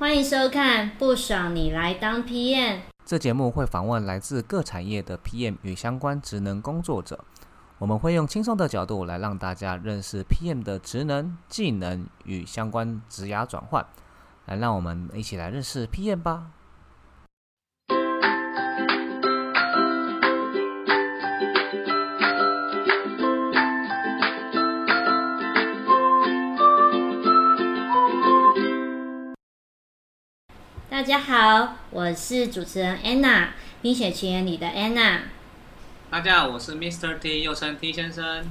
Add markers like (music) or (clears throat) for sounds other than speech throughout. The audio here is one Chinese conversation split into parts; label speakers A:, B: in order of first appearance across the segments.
A: 欢迎收看《不爽你来当 PM》。
B: 这节目会访问来自各产业的 PM 与相关职能工作者，我们会用轻松的角度来让大家认识 PM 的职能、技能与相关职涯转换，来让我们一起来认识 PM 吧。
A: 大家好，我是主持人 Anna，《冰雪奇缘》里的 Anna。
C: 大家好，我是 Mr. T，又称 T 先生。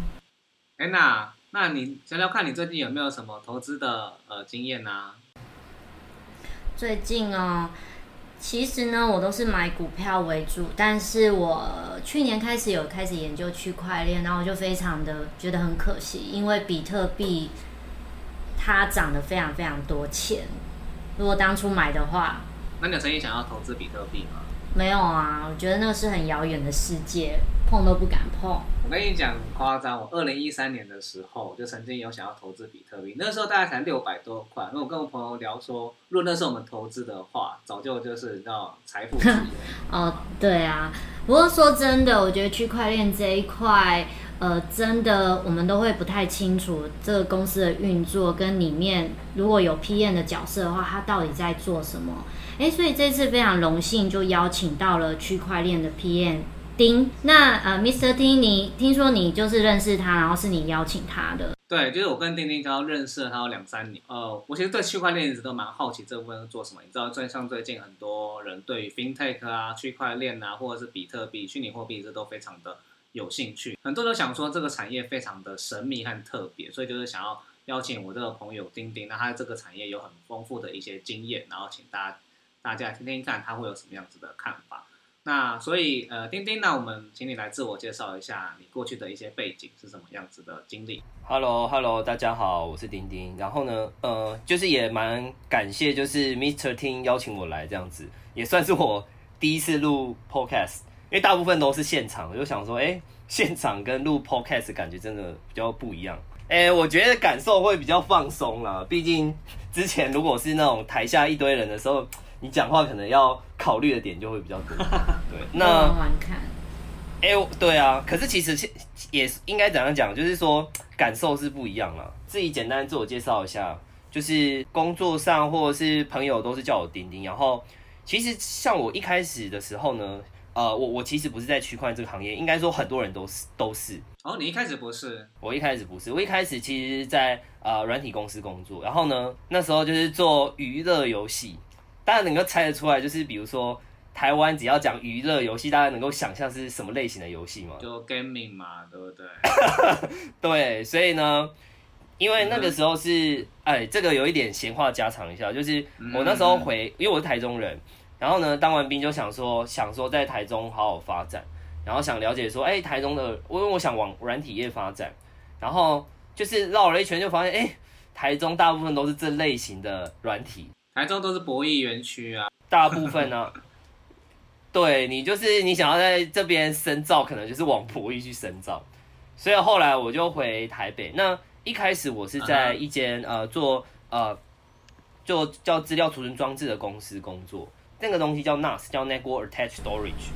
C: Anna，那你聊聊看你最近有没有什么投资的呃经验呢？
A: 最近哦，其实呢，我都是买股票为主，但是我去年开始有开始研究区块链，然后我就非常的觉得很可惜，因为比特币它涨得非常非常多钱。如果当初买的话，
C: 那你有曾经想要投资比特币吗？
A: 没有啊，我觉得那是很遥远的世界，碰都不敢碰。
C: 我跟你讲很夸张，我二零一三年的时候就曾经有想要投资比特币，那时候大概才六百多块。那我跟我朋友聊说，如果那时候我们投资的话，早就就是到财富自由。(laughs)
A: 哦，对啊。不过说真的，我觉得区块链这一块。呃，真的，我们都会不太清楚这个公司的运作跟里面如果有 PM 的角色的话，他到底在做什么？哎，所以这次非常荣幸就邀请到了区块链的 PM 丁。那呃，Mr. 丁，你听说你就是认识他，然后是你邀请他的？
C: 对，就是我跟丁丁刚认识了他有两三年。呃，我其实对区块链一直都蛮好奇这部分做什么。你知道，最像最近很多人对于 FinTech 啊、区块链啊，或者是比特币、虚拟货币这都非常的。有兴趣，很多人都想说这个产业非常的神秘和特别，所以就是想要邀请我这个朋友丁丁，那他这个产业有很丰富的一些经验，然后请大家大家听听看他会有什么样子的看法。那所以呃，丁丁，那我们请你来自我介绍一下你过去的一些背景是什么样子的经历。
D: Hello，Hello，大家好，我是丁丁。然后呢，呃，就是也蛮感谢，就是 Mr. 丁邀请我来这样子，也算是我第一次录 Podcast。因为大部分都是现场，我就想说，哎，现场跟录 podcast 感觉真的比较不一样。哎，我觉得感受会比较放松啦。毕竟之前如果是那种台下一堆人的时候，你讲话可能要考虑的点就会比较多。(laughs) 对，(laughs) 那哎，对啊。可是其实也应该怎样讲，就是说感受是不一样了。自己简单自我介绍一下，就是工作上或者是朋友都是叫我丁丁。然后其实像我一开始的时候呢。呃，我我其实不是在区块链这个行业，应该说很多人都是都是。
C: 哦，你一开始不是？
D: 我一开始不是，我一开始其实在呃软体公司工作，然后呢，那时候就是做娱乐游戏。大家能够猜得出来，就是比如说台湾只要讲娱乐游戏，大家能够想象是什么类型的游戏吗？
C: 就 gaming 嘛，对不对？(laughs)
D: 对，所以呢，因为那个时候是，哎，这个有一点闲话家常一下，就是我那时候回，因为我是台中人。然后呢，当完兵就想说，想说在台中好好发展，然后想了解说，哎，台中的，因为我想往软体业发展，然后就是绕了一圈，就发现，哎，台中大部分都是这类型的软体，
C: 台中都是博弈园区啊，
D: 大部分呢，(laughs) 对你就是你想要在这边深造，可能就是往博弈去深造，所以后来我就回台北。那一开始我是在一间呃做呃做叫资料储存装置的公司工作。那个东西叫 NAS，叫 Network Attached Storage。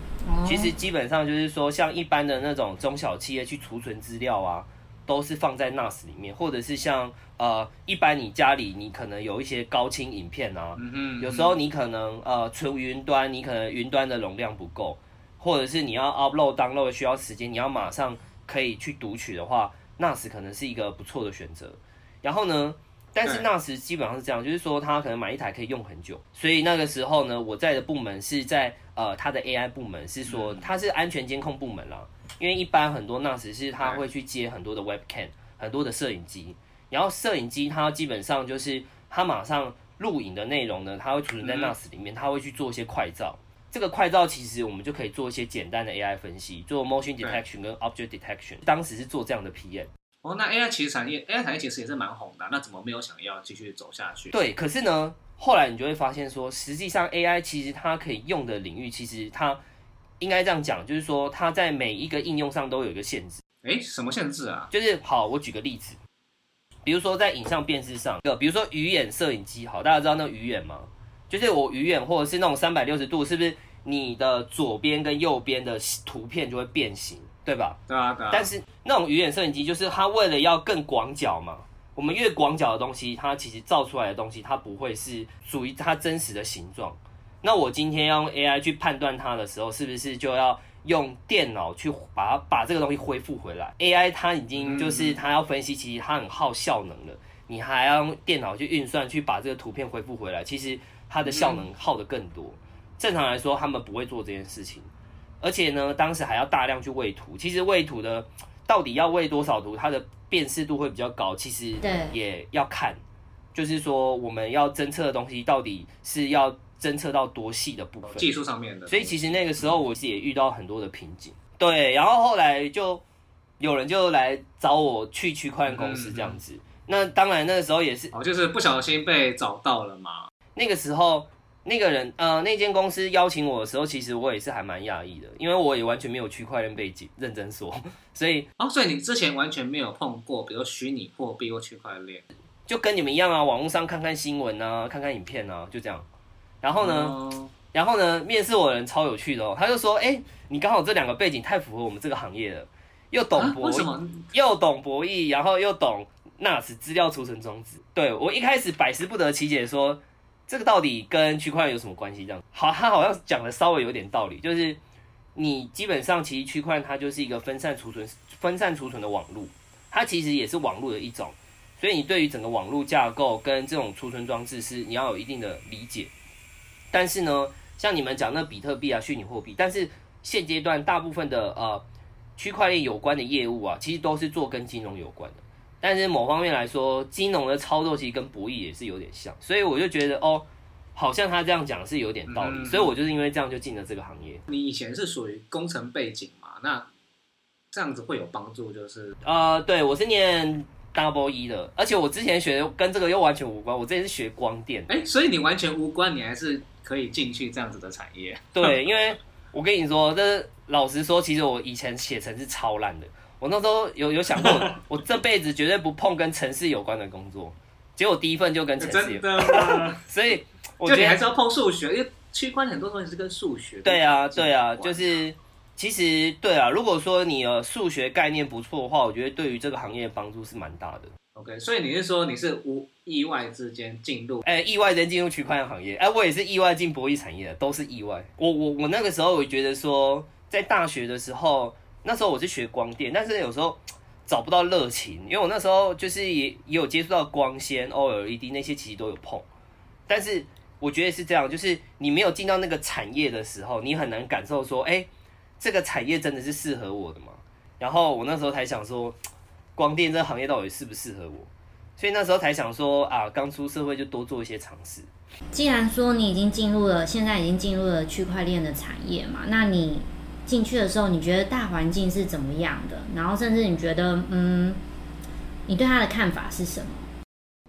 D: 其实基本上就是说，像一般的那种中小企业去储存资料啊，都是放在 NAS 里面，或者是像呃，一般你家里你可能有一些高清影片啊，有时候你可能呃存云端，你可能云端的容量不够，或者是你要 upload download 需要时间，你要马上可以去读取的话，NAS 可能是一个不错的选择。然后呢？但是那时基本上是这样，就是说他可能买一台可以用很久，所以那个时候呢，我在的部门是在呃他的 AI 部门，是说他是安全监控部门啦。因为一般很多那时是他会去接很多的 Webcam，很多的摄影机，然后摄影机它基本上就是它马上录影的内容呢，它会储存在
C: 嗯
D: NAS 里面，它会去做一些快照。这个快照其实我们就可以做一些简单的 AI 分析，做 motion detection 跟 object detection。当时是做这样的 PM。
C: 哦，那 AI 其实产业，AI 产业其实也是蛮红的啊，那怎么没有想要继续走下去？
D: 对，可是呢，后来你就会发现说，实际上 AI 其实它可以用的领域，其实它应该这样讲，就是说它在每一个应用上都有一个限制。
C: 哎，什么限制啊？
D: 就是好，我举个例子，比如说在影像辨识上，呃，比如说鱼眼摄影机，好，大家知道那个鱼眼吗？就是我鱼眼或者是那种三百六十度，是不是你的左边跟右边的图片就会变形，对吧？
C: 对啊，对啊。
D: 但是那种鱼眼摄影机，就是它为了要更广角嘛，我们越广角的东西，它其实照出来的东西，它不会是属于它真实的形状。那我今天要用 AI 去判断它的时候，是不是就要用电脑去把它把这个东西恢复回来？AI 它已经就是它要分析，其实它很耗效能了，你还要用电脑去运算去把这个图片恢复回来，其实它的效能耗得更多。正常来说，他们不会做这件事情。而且呢，当时还要大量去喂图。其实喂图的到底要喂多少图，它的辨识度会比较高。其实也要看，就是说我们要侦测的东西到底是要侦测到多细的部分。
C: 技术上面的，
D: 所以其实那个时候我也遇到很多的瓶颈。对，然后后来就有人就来找我去区块链公司这样子。那当然那个时候也是
C: 哦，就是不小心被找到了嘛。
D: 那个时候，那个人呃，那间公司邀请我的时候，其实我也是还蛮讶异的，因为我也完全没有区块链背景，认真说，(laughs) 所以
C: 哦，所以你之前完全没有碰过，比如虚拟货币或区块链。
D: 就跟你们一样啊，网络上看看新闻啊，看看影片啊，就这样。然后呢，
C: 哦
D: 然后呢，面试我的人超有趣的哦，他就说，哎、你刚好这两个背景太符合我们这个行业了，又懂
C: 啊
D: 博
C: 什么？
D: 又懂博弈，然后又懂 NAS 资料储存装置。对我一开始百思不得其解说这个到底跟区块链有什么关系？这样好，他好像讲的稍微有点道理，就是你基本上其实区块链它就是一个分散储存、分散储存的网络，它其实也是网络的一种，所以你对于整个网络架构跟这种储存装置是你要有一定的理解。但是呢，像你们讲那比特币啊、虚拟货币，但是现阶段大部分的呃区块链有关的业务啊，其实都是做跟金融有关的。但是某方面来说，金融的操作其实跟博弈也是有点像，所以我就觉得哦，好像他这样讲是有点道理，
C: 嗯
D: 所以我就是因为这样就进了这个行业。
C: 你以前是属于工程背景嘛？那这样子会有帮助，就是
D: 呃，对我是念 Double 一的，而且我之前学的跟这个又完全无关，我之前是学光电。
C: 哎，所以你完全无关，你还是可以进去这样子的产业。
D: 对，因为我跟你说，这老实说，其实我以前写程是超烂的。我那时候有有想过，(laughs) 我这辈子绝对不碰跟城市有关的工作。结果第一份就跟城市有，
C: 真的吗？(laughs)
D: 所以我觉得
C: 还是要碰数学，因为区块链很多东西是跟数学。
D: 对啊，对啊，就是其实对啊，如果说你的数学概念不错的话，我觉得对于这个行业帮助是蛮大的。
C: OK，所以你是说你是无意外之间进入？
D: 哎、意外间进入区块链行业，哎、我也是意外进博弈产业的，都是意外。我我我那个时候我觉得说，在大学的时候，那时候我是学光电，但是有时候找不到热情，因为我那时候就是也也有接触到光纤、OLED 那些，其实都有碰。但是我觉得是这样，就是你没有进到那个产业的时候，你很难感受说，哎、这个产业真的是适合我的吗？然后我那时候才想说，光电这个行业到底适不适合我？所以那时候才想说啊，刚出社会就多做一些尝试。
A: 既然说你已经进入了，现在已经进入了区块链的产业嘛，那你进去的时候，你觉得大环境是怎么样的？然后甚至你觉得，嗯，你对它的看法是什么？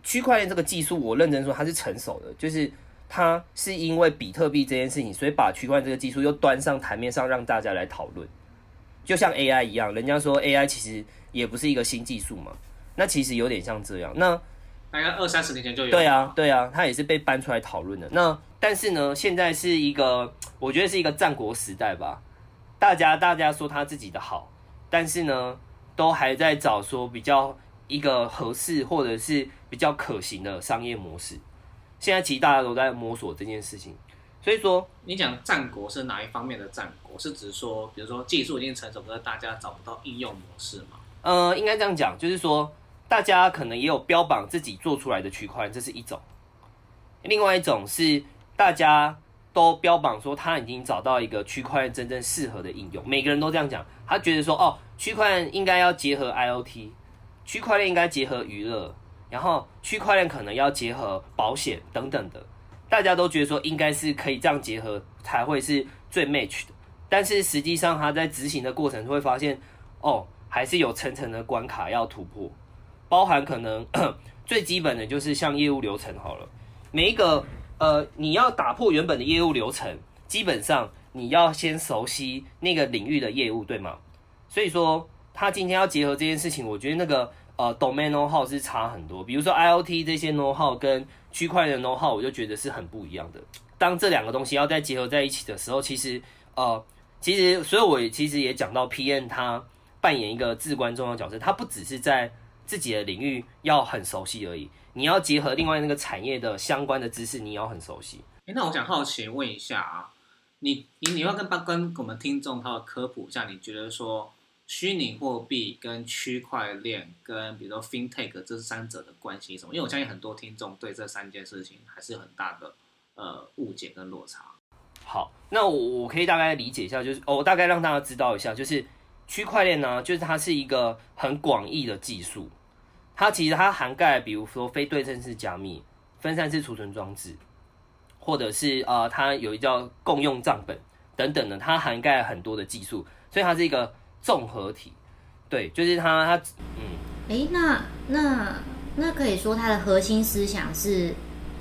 D: 区块链这个技术，我认真说它是成熟的，就是它是因为比特币这件事情，所以把区块链这个技术又端上台面上，让大家来讨论。就像 AI 一样，人家说 AI 其实也不是一个新技术嘛，那其实有点像这样。那
C: 大概二三十年前就有。
D: 对啊，，对啊，它也是被搬出来讨论的。那但是呢，现在是一个，我觉得是一个战国时代吧。大家大家说他自己的好，但是呢，都还在找说比较一个合适或者是比较可行的商业模式。现在其实大家都在摸索这件事情，所以说
C: 你讲战国是哪一方面的战国？是指说，比如说技术已经成熟，但是大家找不到应用模式吗？
D: 呃，应该这样讲，就是说，大家可能也有标榜自己做出来的区块链，这是一种；另外一种是大家都标榜说他已经找到一个区块链真正适合的应用，每个人都这样讲，他觉得说，哦，区块链应该要结合 IOT，区块链应该结合娱乐，然后区块链可能要结合保险等等的，大家都觉得说应该是可以这样结合才会是最 match 的，但是实际上他在执行的过程会发现，哦，还是有层层的关卡要突破，包含可能 (coughs) 最基本的就是像业务流程好了，每一个呃你要打破原本的业务流程，基本上你要先熟悉那个领域的业务，对吗？所以说他今天要结合这件事情，我觉得那个。呃，domain know how 是差很多，比如说 IOT 这些 know how 跟区块链 know how，我就觉得是很不一样的。当这两个东西要再结合在一起的时候，其实呃，其实所以我其实也讲到 PM 他扮演一个至关重要角色，他不只是在自己的领域要很熟悉而已，你要结合另外那个产业的相关的知识，你要很熟悉。
C: 哎，那我想好奇问一下啊，你你你要跟跟我们听众他的科普一下，你觉得说？虚拟货币跟区块链跟比如说 FinTech 这三者的关系什么？因为我相信很多听众对这三件事情还是有很大的呃误解跟落差。
D: 好，那我我可以大概理解一下，就是哦我大概让大家知道一下，就是区块链呢，就是它是一个很广义的技术，它其实它涵盖比如说非对称式加密、分散式储存装置，或者是呃它有一叫共用账本等等的，它涵盖很多的技术，所以它是一个。综合体，对，就是它，它，
A: 嗯，哎，那那那可以说它的核心思想是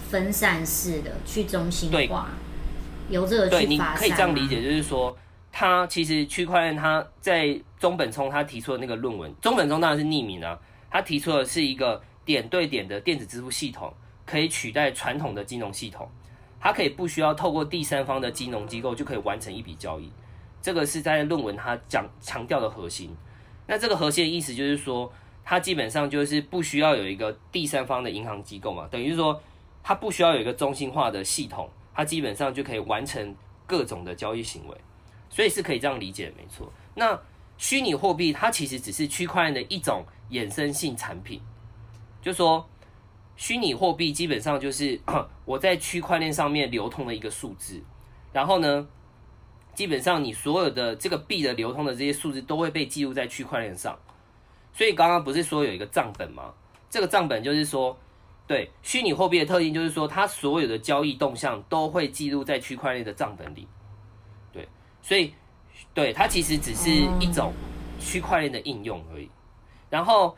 A: 分散式的、去中心化，由这个
D: 对，你可以这样理解，就是说，它其实区块链，它在中本聪他提出的那个论文，中本聪当然是匿名啊，他提出的是一个点对点的电子支付系统，可以取代传统的金融系统，它可以不需要透过第三方的金融机构就可以完成一笔交易。这个是在论文他讲强调的核心，那这个核心的意思就是说，它基本上就是不需要有一个第三方的银行机构嘛，等于说，它不需要有一个中心化的系统，它基本上就可以完成各种的交易行为，所以是可以这样理解，没错。那虚拟货币它其实只是区块链的一种衍生性产品，就说虚拟货币基本上就是 (clears throat) 我在区块链上面流通的一个数字，然后呢？基本上，你所有的这个币的流通的这些数字都会被记录在区块链上。所以刚刚不是说有一个账本吗？这个账本就是说，对虚拟货币的特性就是说，它所有的交易动向都会记录在区块链的账本里。对，所以对它其实只是一种区块链的应用而已。然后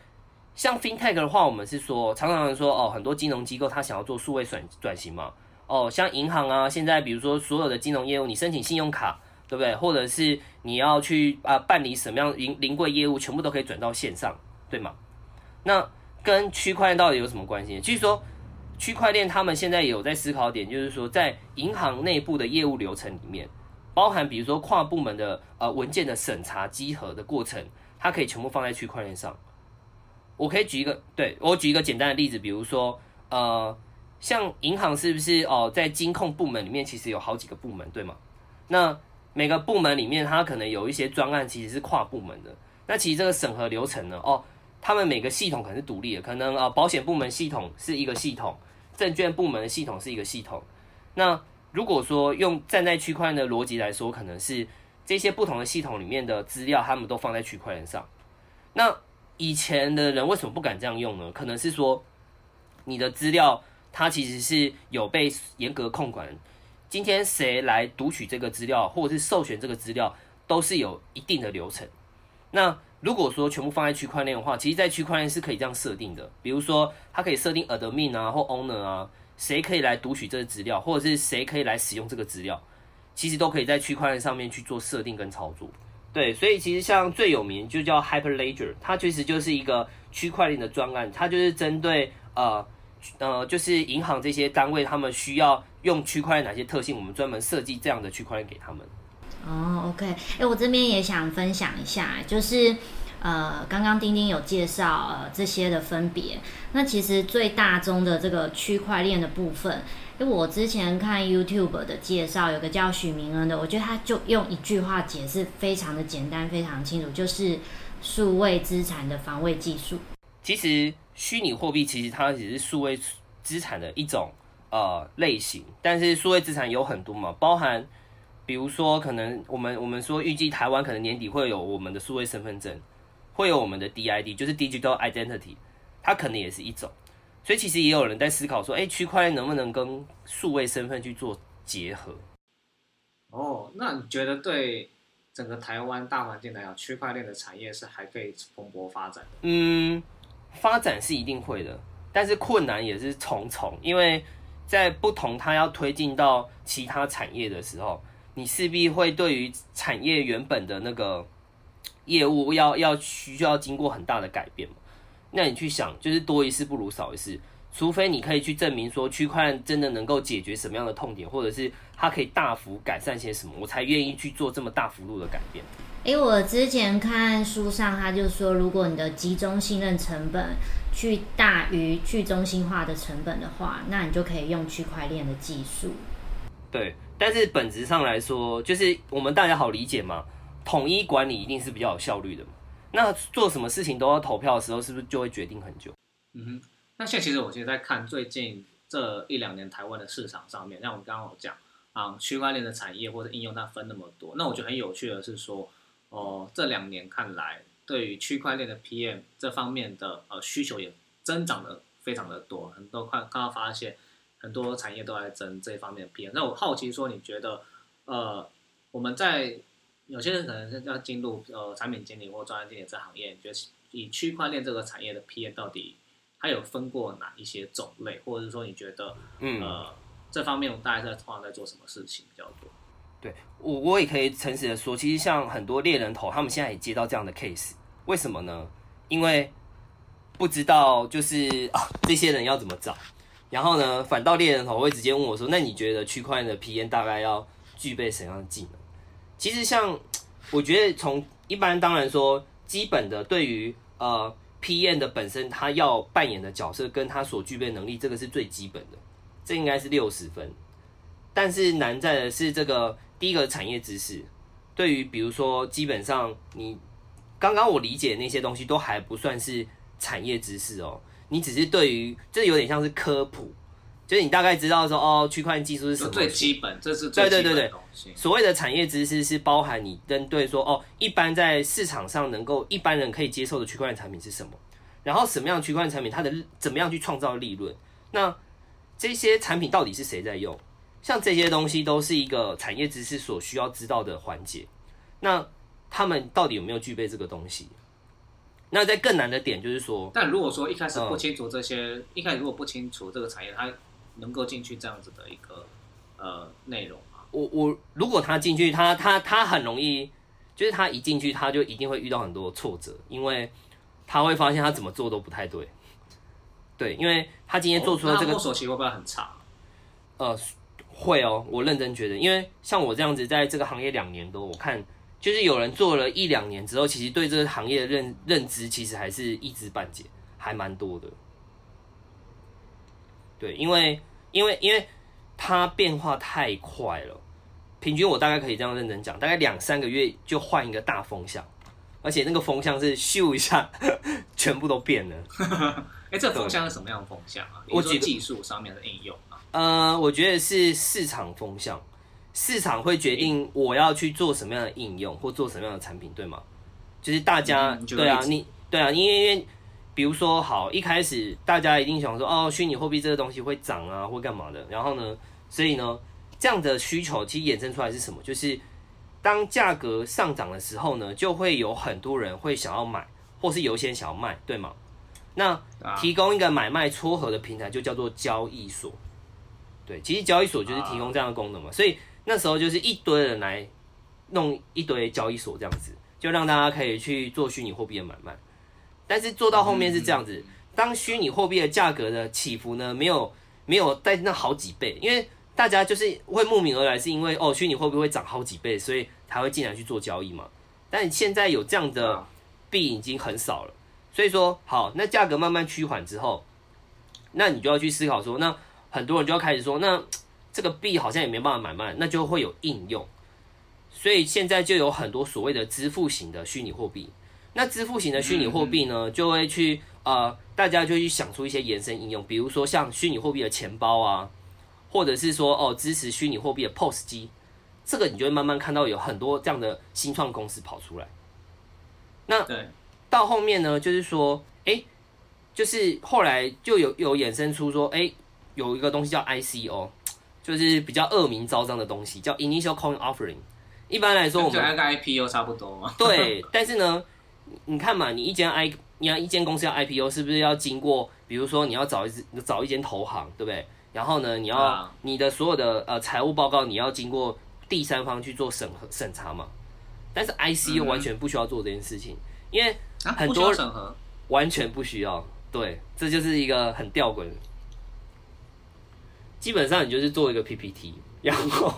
D: 像 FinTech 的话，我们是说常常说哦，很多金融机构它想要做数位转转型嘛。哦，像银行啊，现在比如说所有的金融业务，你申请信用卡。对不对？或者是你要去啊办理什么样临临柜业务，全部都可以转到线上，对吗？那跟区块链到底有什么关系？就是说，区块链他们现在有在思考点，就是说，在银行内部的业务流程里面，包含比如说跨部门的呃文件的审查集合的过程，它可以全部放在区块链上。我可以举一个，对我举一个简单的例子，比如说呃，像银行是不是哦，在金控部门里面其实有好几个部门，对吗？那每个部门里面，它可能有一些专案，其实是跨部门的。那其实这个审核流程呢，哦，他们每个系统可能是独立的，可能啊，保险部门系统是一个系统，证券部门的系统是一个系统。那如果说用站在区块链的逻辑来说，可能是这些不同的系统里面的资料，他们都放在区块链上。那以前的人为什么不敢这样用呢？可能是说你的资料它其实是有被严格控管。今天谁来读取这个资料，或者是授权这个资料，都是有一定的流程。那如果说全部放在区块链的话，其实，在区块链是可以这样设定的。比如说，它可以设定 admin 啊，或 owner 啊，谁可以来读取这个资料，或者是谁可以来使用这个资料，其实都可以在区块链上面去做设定跟操作。对，所以其实像最有名就叫 Hyperledger，它其实就是一个区块链的专案，它就是针对呃。呃，就是银行这些单位，他们需要用区块链哪些特性，我们专门设计这样的区块链给他们。
A: 哦，OK，哎，我这边也想分享一下，就是呃，刚刚丁丁有介绍呃这些的分别。那其实最大宗的这个区块链的部分，因为我之前看 YouTube 的介绍，有个叫许明恩的，我觉得他就用一句话解释，非常的简单，非常清楚，就是数位资产的防卫技术。
D: 其实。虚拟货币其实它只是数位资产的一种呃类型，但是数位资产有很多嘛，包含比如说可能我们我们说预计台湾可能年底会有我们的数位身份证，会有我们的 DID，就是 Digital Identity，它可能也是一种。所以其实也有人在思考说，哎，区块链能不能跟数位身份去做结合？
C: 哦，那你觉得对整个台湾大环境来讲，区块链的产业是还可以蓬勃发展的？
D: 嗯，发展是一定会的，但是困难也是重重，因为在不同它要推进到其他产业的时候，你势必会对于产业原本的那个业务要要需要经过很大的改变嘛。那你去想，就是多一事不如少一事，除非你可以去证明说区块链真的能够解决什么样的痛点，或者是它可以大幅改善些什么，我才愿意去做这么大幅度的改变。
A: 诶，我之前看书上他就说，如果你的集中信任成本去大于去中心化的成本的话，那你就可以用区块链的技术。
D: 对，但是本质上来说，就是我们大家好理解嘛，统一管理一定是比较有效率的嘛。那做什么事情都要投票的时候，是不是就会决定很久？
C: 嗯哼，那现在其实我其实在看最近这一两年台湾的市场上面，像我们刚刚有讲啊，区块链的产业或者应用它分那么多，那我觉得很有趣的是说，哦，这两年看来，对于区块链的 PM 这方面的呃需求也增长的非常的多，很多快刚刚发现很多产业都在增这方面的 PM。那我好奇说，你觉得呃我们在有些人可能是要进入呃产品经理或专业经理这行业，你觉得以区块链这个产业的 PM 到底它有分过哪一些种类，或者是说你觉得
D: 嗯，
C: 呃这方面我大概在通常在做什么事情比较多？
D: 对我我也可以诚实的说，其实像很多猎人头，他们现在也接到这样的 case，为什么呢？因为不知道就是啊这些人要怎么找，然后呢，反倒猎人头会直接问我说，那你觉得区块链的 PM 大概要具备什么样的技能？其实像 (tsk) 我觉得从一般当然说基本的对于呃 PM 的本身他要扮演的角色跟他所具备能力，这个是最基本的，这应该是六十分。但是难在的是这个第一个产业知识，对于比如说基本上你刚刚我理解那些东西都还不算是产业知识哦，你只是对于这有点像是科普，就是你大概知道说哦区块链技术是什么，
C: 最基本，这是最基本
D: 对对对对
C: 的东西。
D: 所谓的产业知识是包含你针对说哦，一般在市场上能够一般人可以接受的区块链产品是什么，然后什么样的区块链产品它的怎么样去创造利润，那这些产品到底是谁在用？像这些东西都是一个产业知识所需要知道的环节。那他们到底有没有具备这个东西？那在更难的点就是说，
C: 但如果说一开始
D: 嗯
C: 不清楚这些，一开始如果不清楚这个产业，它能够进去这样子的一个呃内容吗？
D: 我我如果他进去，他他他很容易，就是他一进去他就一定会遇到很多挫折，因为他会发现他怎么做都不太对。对，因为他今天做出了这个
C: 哦那摸索期会不会很差？
D: 呃，会哦，我认真觉得，因为像我这样子在这个行业两年多，我看就是有人做了一两年之后，其实对这个行业的认认知其实还是一知半解，还蛮多的。对，因为因为因为它变化太快了，平均我大概可以这样认真讲，大概两三个月就换一个大风向，而且那个风向是咻一下，全部都变了。(laughs)
C: 哎，这个风向是什么样的风向啊？
D: 我举
C: 技术上面的应用啊？
D: 呃，我觉得是市场风向，市场会决定我要去做什么样的应用或做什么样的产品，对吗？就是大家、对啊，你对啊，因为因为比如说好，一开始大家一定想说哦，虚拟货币这个东西会涨啊，或干嘛的，然后呢，所以呢，这样的需求其实衍生出来是什么？就是当价格上涨的时候呢，就会有很多人会想要买，或是有一些人想要卖，对吗？那
C: 啊
D: 提供一个买卖撮合的平台，就叫做交易所。对，其实交易所就是提供这样的功能嘛，所以那时候就是一堆人来弄一堆交易所这样子，就让大家可以去做虚拟货币的买卖。但是做到后面是这样子，当虚拟货币的价格的起伏呢，没有没有在那好几倍，因为大家就是会慕名而来，是因为哦虚拟货币会涨好几倍，所以才会进来去做交易嘛。但现在有这样的
C: 啊
D: 币已经很少了，所以说好，那价格慢慢趋缓之后，那你就要去思考说，那很多人就要开始说，那这个币好像也没办法买卖，那就会有应用。所以现在就有很多所谓的支付型的虚拟货币。那支付型的虚拟货币呢，就会去呃，大家就去想出一些延伸应用，比如说像虚拟货币的钱包啊，或者是说哦支持虚拟货币的 POS 机，这个你就会慢慢看到有很多这样的新创公司跑出来。那
C: 对，
D: 到后面呢，就是说，哎、就是后来就有有衍生出说，哎、有一个东西叫 ICO，就是比较恶名昭彰的东西，叫 Initial Coin Offering。一般来说，我们
C: 就那个 IPO 差不多嘛。
D: 对，但是呢，你看嘛，你一间 I，你要一间公司要 IPO，是不是要经过，比如说你要找一只找一间投行，对不对？然后呢，你要、
C: 啊
D: 你的所有的呃财务报告，你要经过第三方去做审核审查嘛。但是 ICO
C: 嗯
D: 完全不需要做这件事情，因为很多
C: 要审核，
D: 完全不需要。对，这就是一个很吊诡。基本上你就是做一个 PPT，然后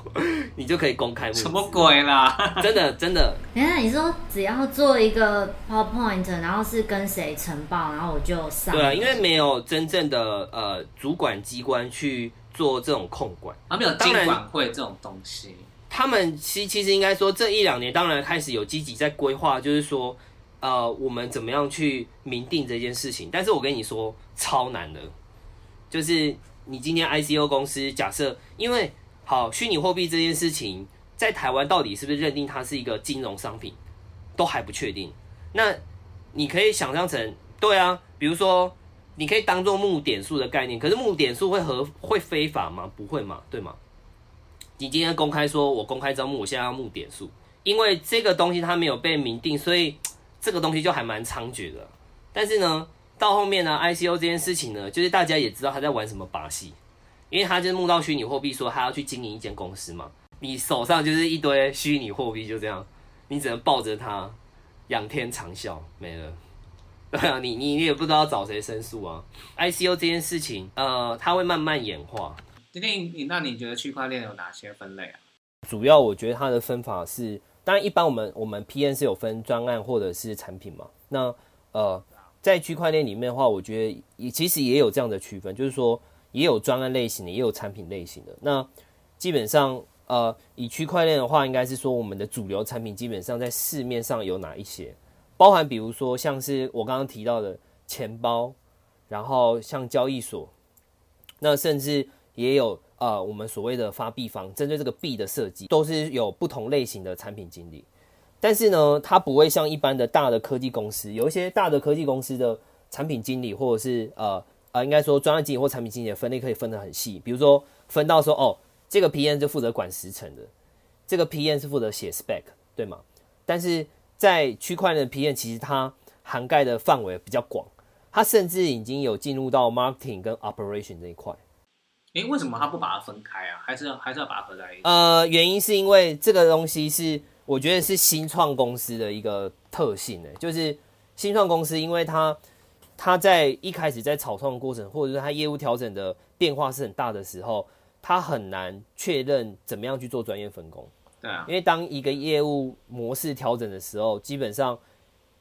D: 你就可以公开募资。
C: 什么鬼啦？
D: 真的真的，
A: 等一下你说只要做一个 PowerPoint，然后是跟谁呈报，然后我就上。
D: 对啊，因为没有真正的呃主管机关去做这种控管。
C: 啊，没有监管会这种东西。
D: 他们其其实应该说这一两年，当然开始有积极在规划，就是说，呃，我们怎么样去明定这件事情。但是我跟你说，超难的，就是你今天 ICO 公司假设，因为好虚拟货币这件事情，在台湾到底是不是认定它是一个金融商品，都还不确定。那你可以想象成，对啊，比如说你可以当做 (laughs) 募点数的概念，可是募点数会合会非法吗？不会嘛，对吗？你今天公开说我公开招募，我现在要募点数，因为这个东西它没有被明定，所以这个东西就还蛮猖獗的。但是呢，到后面呢，ICO 这件事情呢，就是大家也知道他在玩什么把戏，因为他就是募到虚拟货币，说他要去经营一间公司嘛，你手上就是一堆虚拟货币，就这样，你只能抱着它仰天长啸，没了。(laughs) 对啊，你你你也不知道找谁申诉啊。ICO 这件事情，呃，它会慢慢演化，
C: 今天你那你觉得区块链有哪些分类啊？
D: 主要我觉得它的分法是，当然一般我们我们 PN 是有分专案或者是产品嘛。那呃，在区块链里面的话，我觉得也其实也有这样的区分，就是说也有专案类型的，也有产品类型的。那基本上呃，以区块链的话，应该是说我们的主流产品基本上在市面上有哪一些，包含比如说像是我刚刚提到的钱包，然后像交易所，那甚至也有呃我们所谓的发币方，针对这个币的设计，都是有不同类型的产品经理。但是呢，它不会像一般的大的科技公司，有一些大的科技公司的产品经理，或者是呃呃，应该说专案经理或产品经理的分类可以分得很细。比如说分到说，哦，这个 PM 就负责管时程的，这个 PM 是负责写 spec，对吗？但是在区块链的 PM，其实它涵盖的范围比较广，它甚至已经有进入到 marketing 跟 operation 这一块。
C: 诶，为什么他不把它分开啊？还是要还是要把它合在一起？
D: 呃，原因是因为这个东西是我觉得是新创公司的一个特性呢，就是新创公司，因为它它在一开始在草创的过程，或者是他业务调整的变化是很大的时候，他很难确认怎么样去做专业分工。
C: 对啊
D: 因，为当一个业务模式调整的时候，基本上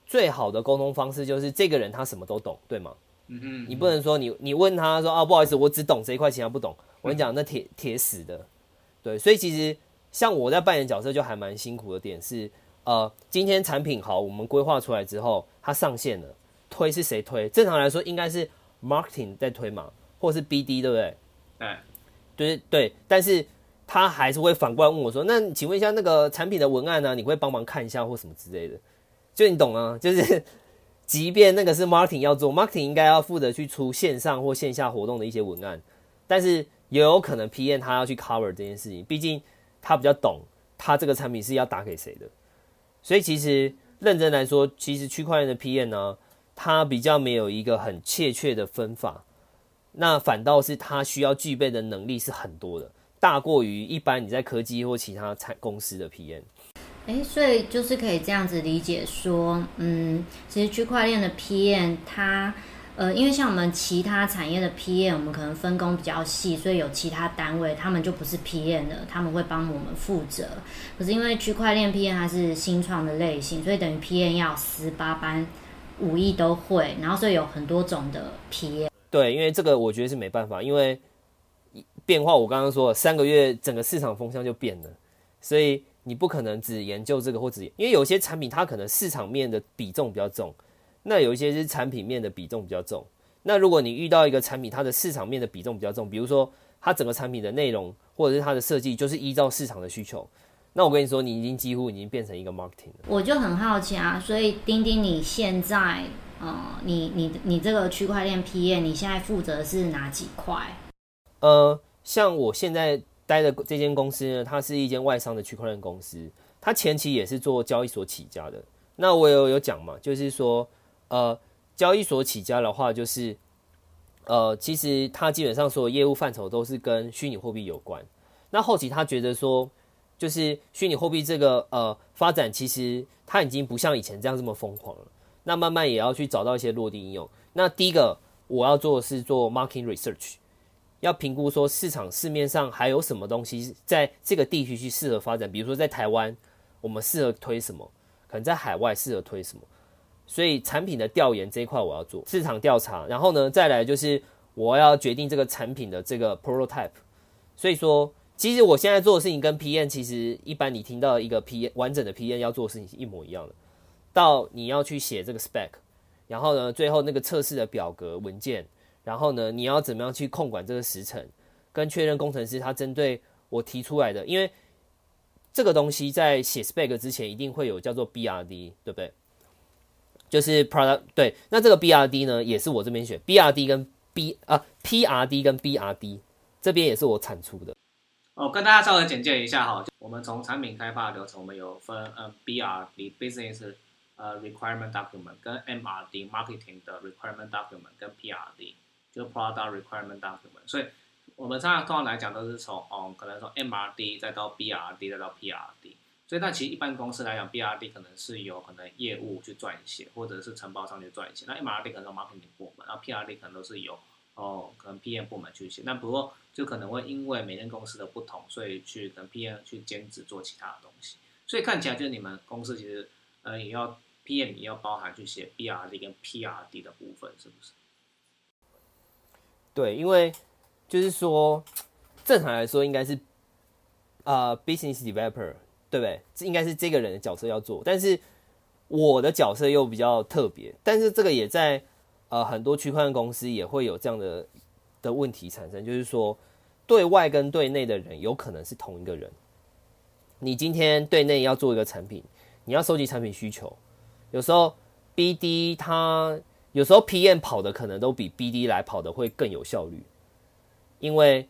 D: 最好的沟通方式就是这个人他什么都懂，对吗？
C: 嗯哼，
D: 你不能说你你问他说啊，不好意思，我只懂这一块，其他不懂。我跟你讲，那铁铁死的。对，所以其实像我在扮演角色就还蛮辛苦的点是，呃，今天产品好，我们规划出来之后，它上线了，推是谁推？正常来说应该是 marketing 在推嘛，或是 BD 对不对？
C: 对，
D: 对对，但是他还是会反过来问我说：“那请问一下那个产品的文案呢、你会帮忙看一下或什么之类的？”就你懂啊，就是即便那个是 marketing 要做，marketing 应该要负责去出线上或线下活动的一些文案，但是也有可能 PM 他要去 cover 这件事情，毕竟他比较懂他这个产品是要打给谁的，所以其实认真来说，其实区块链的 PM 呢，它比较没有一个很确切的分法。那反倒是他需要具备的能力是很多的，大过于一般你在科技或其他产公司的 PM。
A: 哎，所以就是可以这样子理解说，嗯，其实区块链的 PM 它，呃，因为像我们其他产业的 PM，我们可能分工比较细，所以有其他单位他们就不是 PM 的，他们会帮我们负责。可是因为区块链 PM 它是新创的类型，所以等于 PM 要十八般武艺都会，然后所以有很多种的皮。
D: 对，因为这个我觉得是没办法，因为变化我刚刚说了，三个月整个市场风向就变了，所以你不可能只研究这个或只，因为有些产品它可能市场面的比重比较重，那有一些是产品面的比重比较重。那如果你遇到一个产品，它的市场面的比重比较重，比如说它整个产品的内容或者是它的设计就是依照市场的需求，那我跟你说，你已经几乎已经变成一个 marketing 了。
A: 我就很好奇啊，所以丁丁，你现在呃，你你你这个区块链 PM，你现在负责是哪几块？
D: 呃，像我现在待的这间公司呢，它是一间外商的区块链公司，它前期也是做交易所起家的。那我有有讲嘛，就是说，呃，交易所起家的话，就是，呃，其实它基本上所有业务范畴都是跟虚拟货币有关。那后期他觉得说，就是虚拟货币这个呃发展，其实它已经不像以前这样这么疯狂了。那慢慢也要去找到一些落地应用。那第一个我要做的是做 market research，要评估说市场市面上还有什么东西在这个地区去适合发展，比如说在台湾我们适合推什么，可能在海外适合推什么。所以产品的调研这一块我要做市场调查，然后呢再来就是我要决定这个产品的这个 prototype。所以说，其实我现在做的事情跟 PM 其实一般你听到一个 P 完整的 PM 要做的事情是一模一样的。到你要去写这个 spec，然后呢，最后那个测试的表格文件，然后呢，你要怎么样去控管这个时程，跟确认工程师他针对我提出来的，因为这个东西在写 spec 之前一定会有叫做 BRD，对不对？就是 product 对，那这个 BRD 呢，也是我这边选 BRD 跟 B 啊 PRD 跟 BRD 这边也是我产出的。
C: 哦，跟大家稍微简介一下哈，我们从产品开发流程，我们有分呃 BRD business 呃 requirement document 跟 MRD marketing 的 requirement document 跟 PRD 就是 product requirement document，所以我们通常通常来讲都是从哦可能从 MRD 再到 BRD 再到 PRD，所以那其实一般公司来讲 BRD 可能是由可能业务去撰写，或者是承包商去撰写，那 MRD 可能是 marketing 部门，然后 PRD 可能都是由哦，可能 PM 部门去写，那不过就可能会因为每间公司的不同，所以去跟 PM 去兼职做其他的东西。所以看起来就是你们公司其实呃也要 PM 也要包含去写 BRD 跟 PRD 的部分，是不是？
D: 对，因为就是说正常来说应该是呃 business developer，对不对？这应该是这个人的角色要做，但是我的角色又比较特别，但是这个也在呃很多区块链公司也会有这样的的问题产生，就是说对外跟对内的人有可能是同一个人。你今天对内要做一个产品，你要收集产品需求，有时候 BD 它有时候 PM 跑的可能都比 BD 来跑的会更有效率，因为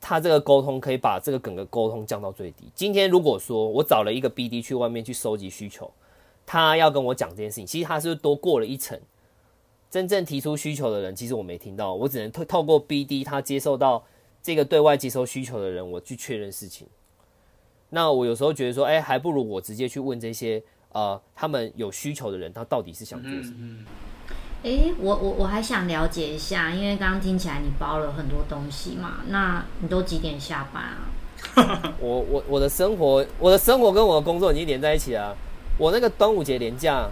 D: 他这个沟通可以把这个整个沟通降到最低。今天如果说我找了一个 BD 去外面去收集需求，他要跟我讲这件事情，其实他是多过了一层。真正提出需求的人，其实我没听到，我只能透透过 BD 他接受到这个对外接收需求的人，我去确认事情。那我有时候觉得说，哎、还不如我直接去问这些呃他们有需求的人，他到底是想做什么。
C: 嗯
A: 诶，我我我还想了解一下，因为刚刚听起来你包了很多东西嘛，那你都几点下班啊？(laughs)
D: 我我我的生活，我的生活跟我的工作已经连在一起了。我那个端午节连假，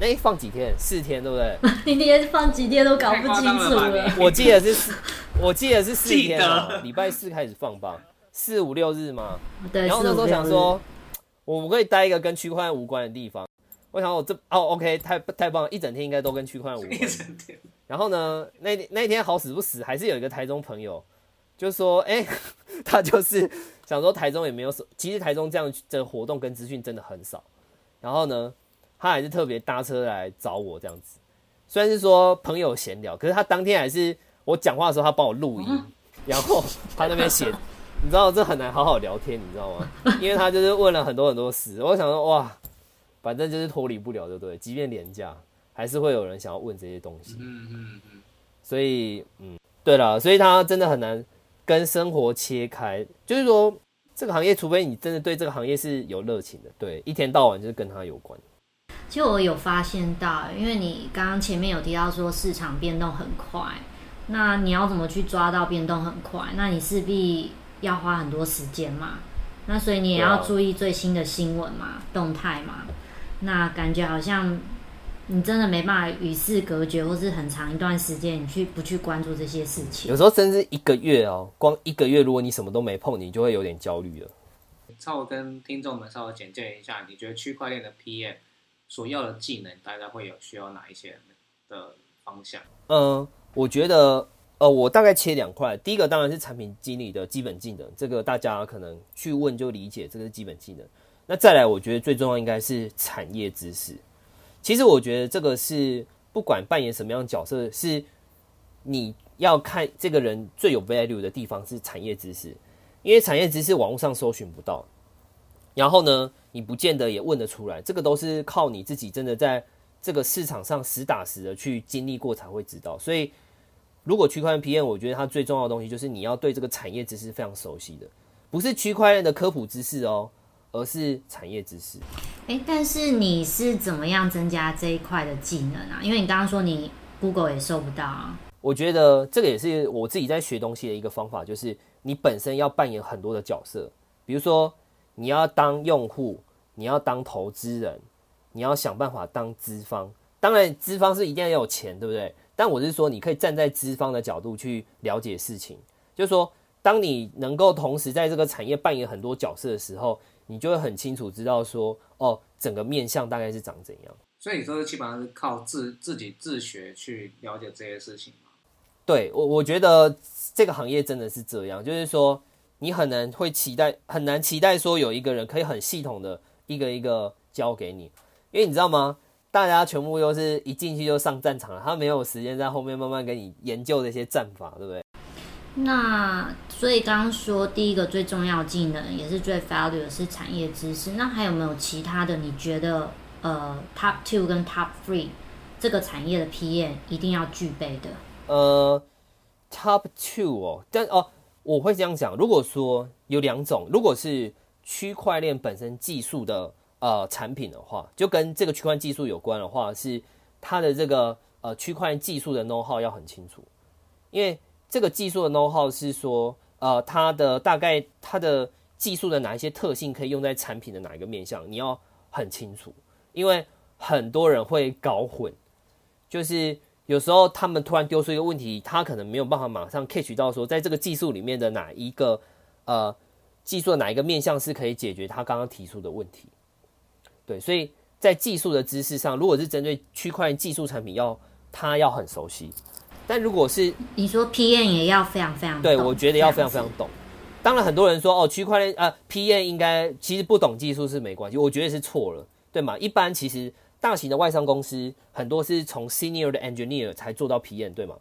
D: 哎、放几天？四天，对不对？(laughs)
A: 你连放几天都搞不清楚
C: 了。(laughs)
D: 我记得是四，我记得是四天
C: 啊，
D: 礼拜四开始放吧，四五六日嘛。
A: 对，
D: 然后那时候想说，我们可以待一个跟区块链无关的地方。我想我这哦，OK，太太棒了，一整天应该都跟区块链无
C: 一
D: 关。
C: 整天
D: 然后呢，那那天好死不死，还是有一个台中朋友，就说，哎、(laughs) 他就是想说台中也没有什，其实台中这样的活动跟资讯真的很少。然后呢，他还是特别搭车来找我这样子，虽然是说朋友闲聊，可是他当天还是我讲话的时候，他帮我录音，然后他那边写，(laughs) 你知道这很难好好聊天，你知道吗？(laughs) 因为他就是问了很多很多事，我想说哇，反正就是脱离不了，对不对？即便廉价，还是会有人想要问这些东西。
C: 嗯嗯嗯，
D: 所以，嗯，对了，所以他真的很难跟生活切开。就是说，这个行业，除非你真的对这个行业是有热情的，对，一天到晚就是跟他有关。
A: 其实我有发现到，因为你刚刚前面有提到说市场变动很快，那你要怎么去抓到变动很快？那你势必要花很多时间嘛。那所以你也要注意最新的新闻嘛、动态嘛。那感觉好像你真的没办法与世隔绝，或是很长一段时间你去不去关注这些事情
D: 有。时候甚至一个月哦，光一个月，如果你什么都没碰，你就会有点焦虑了。
C: 稍微跟听众们稍微简介一下，你觉得区块链的 PM 所要的技能，大家会有需要哪一些的方向？
D: 嗯，我觉得，呃，我大概切两块。第一个当然是产品经理的基本技能，这个大家可能去问就理解，这个是基本技能。那再来，我觉得最重要应该是产业知识。其实我觉得这个是不管扮演什么样角色，是你要看这个人最有 value 的地方是产业知识，因为产业知识网络上搜寻不到，然后呢，你不见得也问得出来，这个都是靠你自己真的在这个市场上实打实的去经历过才会知道。所以，如果区块链 PM，我觉得它最重要的东西就是你要对这个产业知识非常熟悉的，不是区块链的科普知识哦，而是产业知识。
A: 哎，但是你是怎么样增加这一块的技能啊？因为你刚刚说你 Google 也搜不到啊。
D: 我觉得这个也是我自己在学东西的一个方法，就是你本身要扮演很多的角色，比如说你要当用户，你要当投资人，你要想办法当资方。当然，资方是一定要有钱，对不对？但我是说，你可以站在资方的角度去了解事情，就是说，当你能够同时在这个产业扮演很多角色的时候，你就会很清楚知道说，哦，整个面向大概是长怎样。
C: 所以你说基本上是靠自自己自学去了解这些事情吗？
D: 对我，我觉得这个行业真的是这样，就是说你很难会期待，很难期待说有一个人可以很系统的一个一个教给你，因为你知道吗？大家全部都是一进去就上战场了，他没有时间在后面慢慢给你研究这些战法，对不对？
A: 那所以刚刚说第一个最重要技能也是最 value 的是产业知识，那还有没有其他的？你觉得呃 top two 跟 top three 这个产业的 PM 一定要具备的？
D: 呃，top two 哦，但哦，我会这样讲。如果说有两种，如果是区块链本身技术的呃产品的话，就跟这个区块技术有关的话，是它的这个呃区块技术的 know how 要很清楚。因为这个技术的 know how 是说，呃，它的大概它的技术的哪一些特性可以用在产品的哪一个面向，你要很清楚。因为很多人会搞混，就是。有时候他们突然丢出一个问题，他可能没有办法马上 catch 到说，在这个技术里面的哪一个呃技术的哪一个面向是可以解决他刚刚提出的问题。对，所以在技术的知识上，如果是针对区块链技术产品，要他要很熟悉。但如果是
A: 你说 PN 也要非常非常
D: 对，我觉得要非常非常懂。当然，很多人说哦，区块链啊 PN 应该其实不懂技术是没关系，我觉得是错了，对吗？一般其实。大型的外商公司很多是从 senior 的 engineer 才做到 PM，对吗？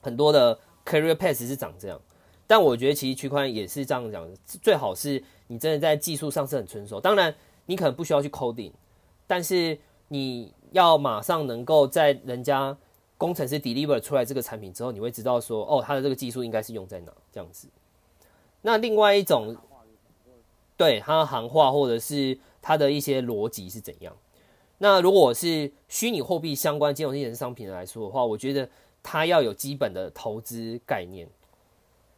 D: 很多的 career path 是长这样，但我觉得其实区块链也是这样讲，最好是你真的在技术上是很成熟。当然，你可能不需要去 coding，但是你要马上能够在人家工程师 deliver 出来这个产品之后，你会知道说，哦，他的这个技术应该是用在哪这样子。那另外一种，对它行话或者是它的一些逻辑是怎样？那如果是虚拟货币相关金融衍生商品来说的话，我觉得它要有基本的投资概念，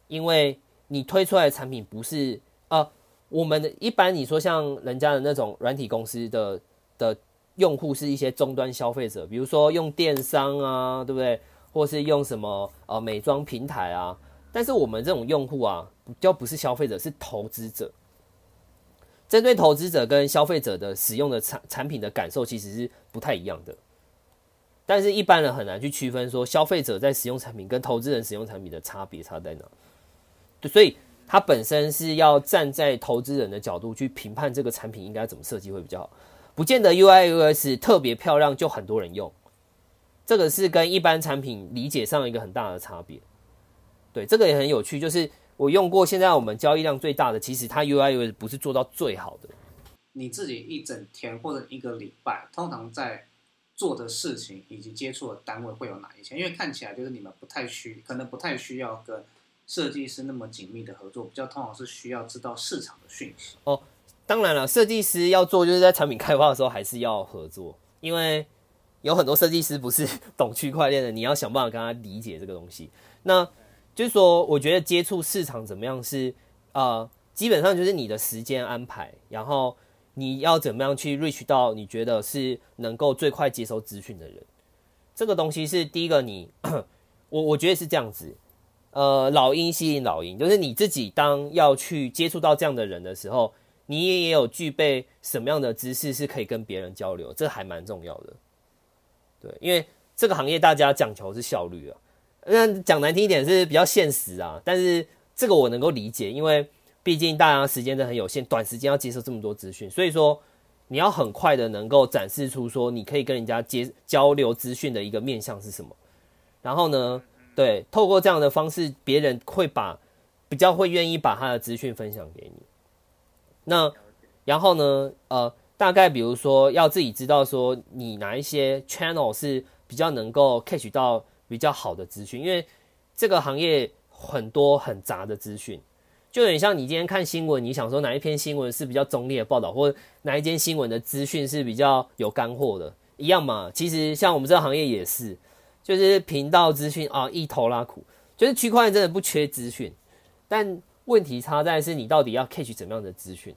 D: 因为你推出来的产品不是啊，我们的一般你说像人家的那种软体公司的的用户是一些终端消费者，比如说用电商啊，对不对？或是用什么呃美妆平台啊，但是我们这种用户啊，就不是消费者，是投资者。针对投资者跟消费者的使用的产产品的感受其实是不太一样的，但是一般人很难去区分说消费者在使用产品跟投资人使用产品的差别差在哪，所以它本身是要站在投资人的角度去评判这个产品应该怎么设计会比较好，不见得 UI US 特别漂亮就很多人用，这个是跟一般产品理解上一个很大的差别，对，这个也很有趣，就是。我用过，现在我们交易量最大的，其实它 UI u 不是做到最好的。
C: 你自己一整天或者一个礼拜，通常在做的事情以及接触的单位会有哪一些？因为看起来就是你们不太需，可能不太需要跟设计师那么紧密的合作，比较通常是需要知道市场的讯息。
D: 哦，当然了，设计师要做就是在产品开发的时候还是要合作，因为有很多设计师不是 (laughs) 懂区块链的，你要想办法跟他理解这个东西。那就是说，我觉得接触市场怎么样是，呃，基本上就是你的时间安排，然后你要怎么样去 reach 到你觉得是能够最快接收资讯的人。这个东西是第一个，你 (clears throat) 我我觉得是这样子，呃，老鹰吸引老鹰，就是你自己当要去接触到这样的人的时候，你也有具备什么样的知识是可以跟别人交流，这还蛮重要的。对，因为这个行业大家讲求是效率啊。那讲难听一点是比较现实啊，但是这个我能够理解，因为毕竟大家时间都很有限，短时间要接受这么多资讯，所以说你要很快的能够展示出说你可以跟人家接交流资讯的一个面向是什么，然后呢，对，透过这样的方式，别人会把比较会愿意把他的资讯分享给你。那然后呢，呃，大概比如说要自己知道说你哪一些 channel 是比较能够 catch 到比较好的资讯，因为这个行业很多很杂的资讯。就有点像你今天看新闻，你想说哪一篇新闻是比较中立的报道，或者哪一间新闻的资讯是比较有干货的，一样嘛。其实像我们这个行业也是，就是频道资讯啊一头拉苦，就是区块链真的不缺资讯，但问题差在是你到底要 catch 怎么样的资讯。